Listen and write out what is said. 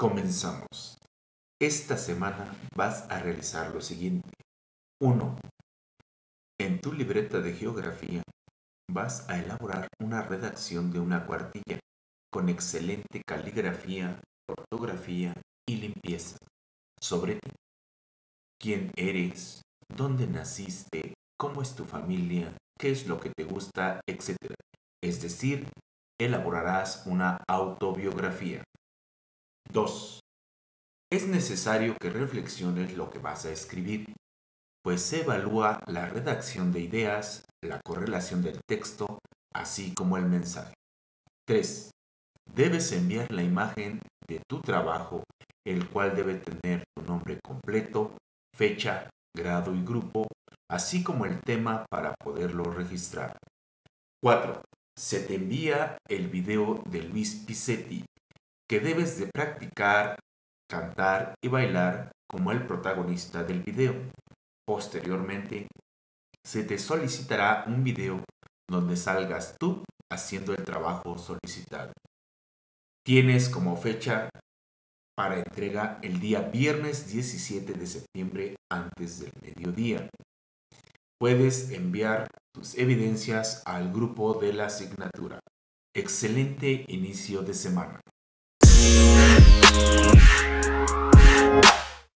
Comenzamos. Esta semana vas a realizar lo siguiente. 1. En tu libreta de geografía vas a elaborar una redacción de una cuartilla con excelente caligrafía, ortografía y limpieza sobre ti. ¿Quién eres? ¿Dónde naciste? ¿Cómo es tu familia? ¿Qué es lo que te gusta? Etcétera. Es decir, elaborarás una autobiografía. 2. Es necesario que reflexiones lo que vas a escribir, pues se evalúa la redacción de ideas, la correlación del texto, así como el mensaje. 3. Debes enviar la imagen de tu trabajo, el cual debe tener tu nombre completo, fecha, grado y grupo, así como el tema para poderlo registrar. 4. Se te envía el video de Luis Pisetti, que debes de practicar, cantar y bailar como el protagonista del video. Posteriormente, se te solicitará un video donde salgas tú haciendo el trabajo solicitado. Tienes como fecha para entrega el día viernes 17 de septiembre antes del mediodía. Puedes enviar tus evidencias al grupo de la asignatura. Excelente inicio de semana.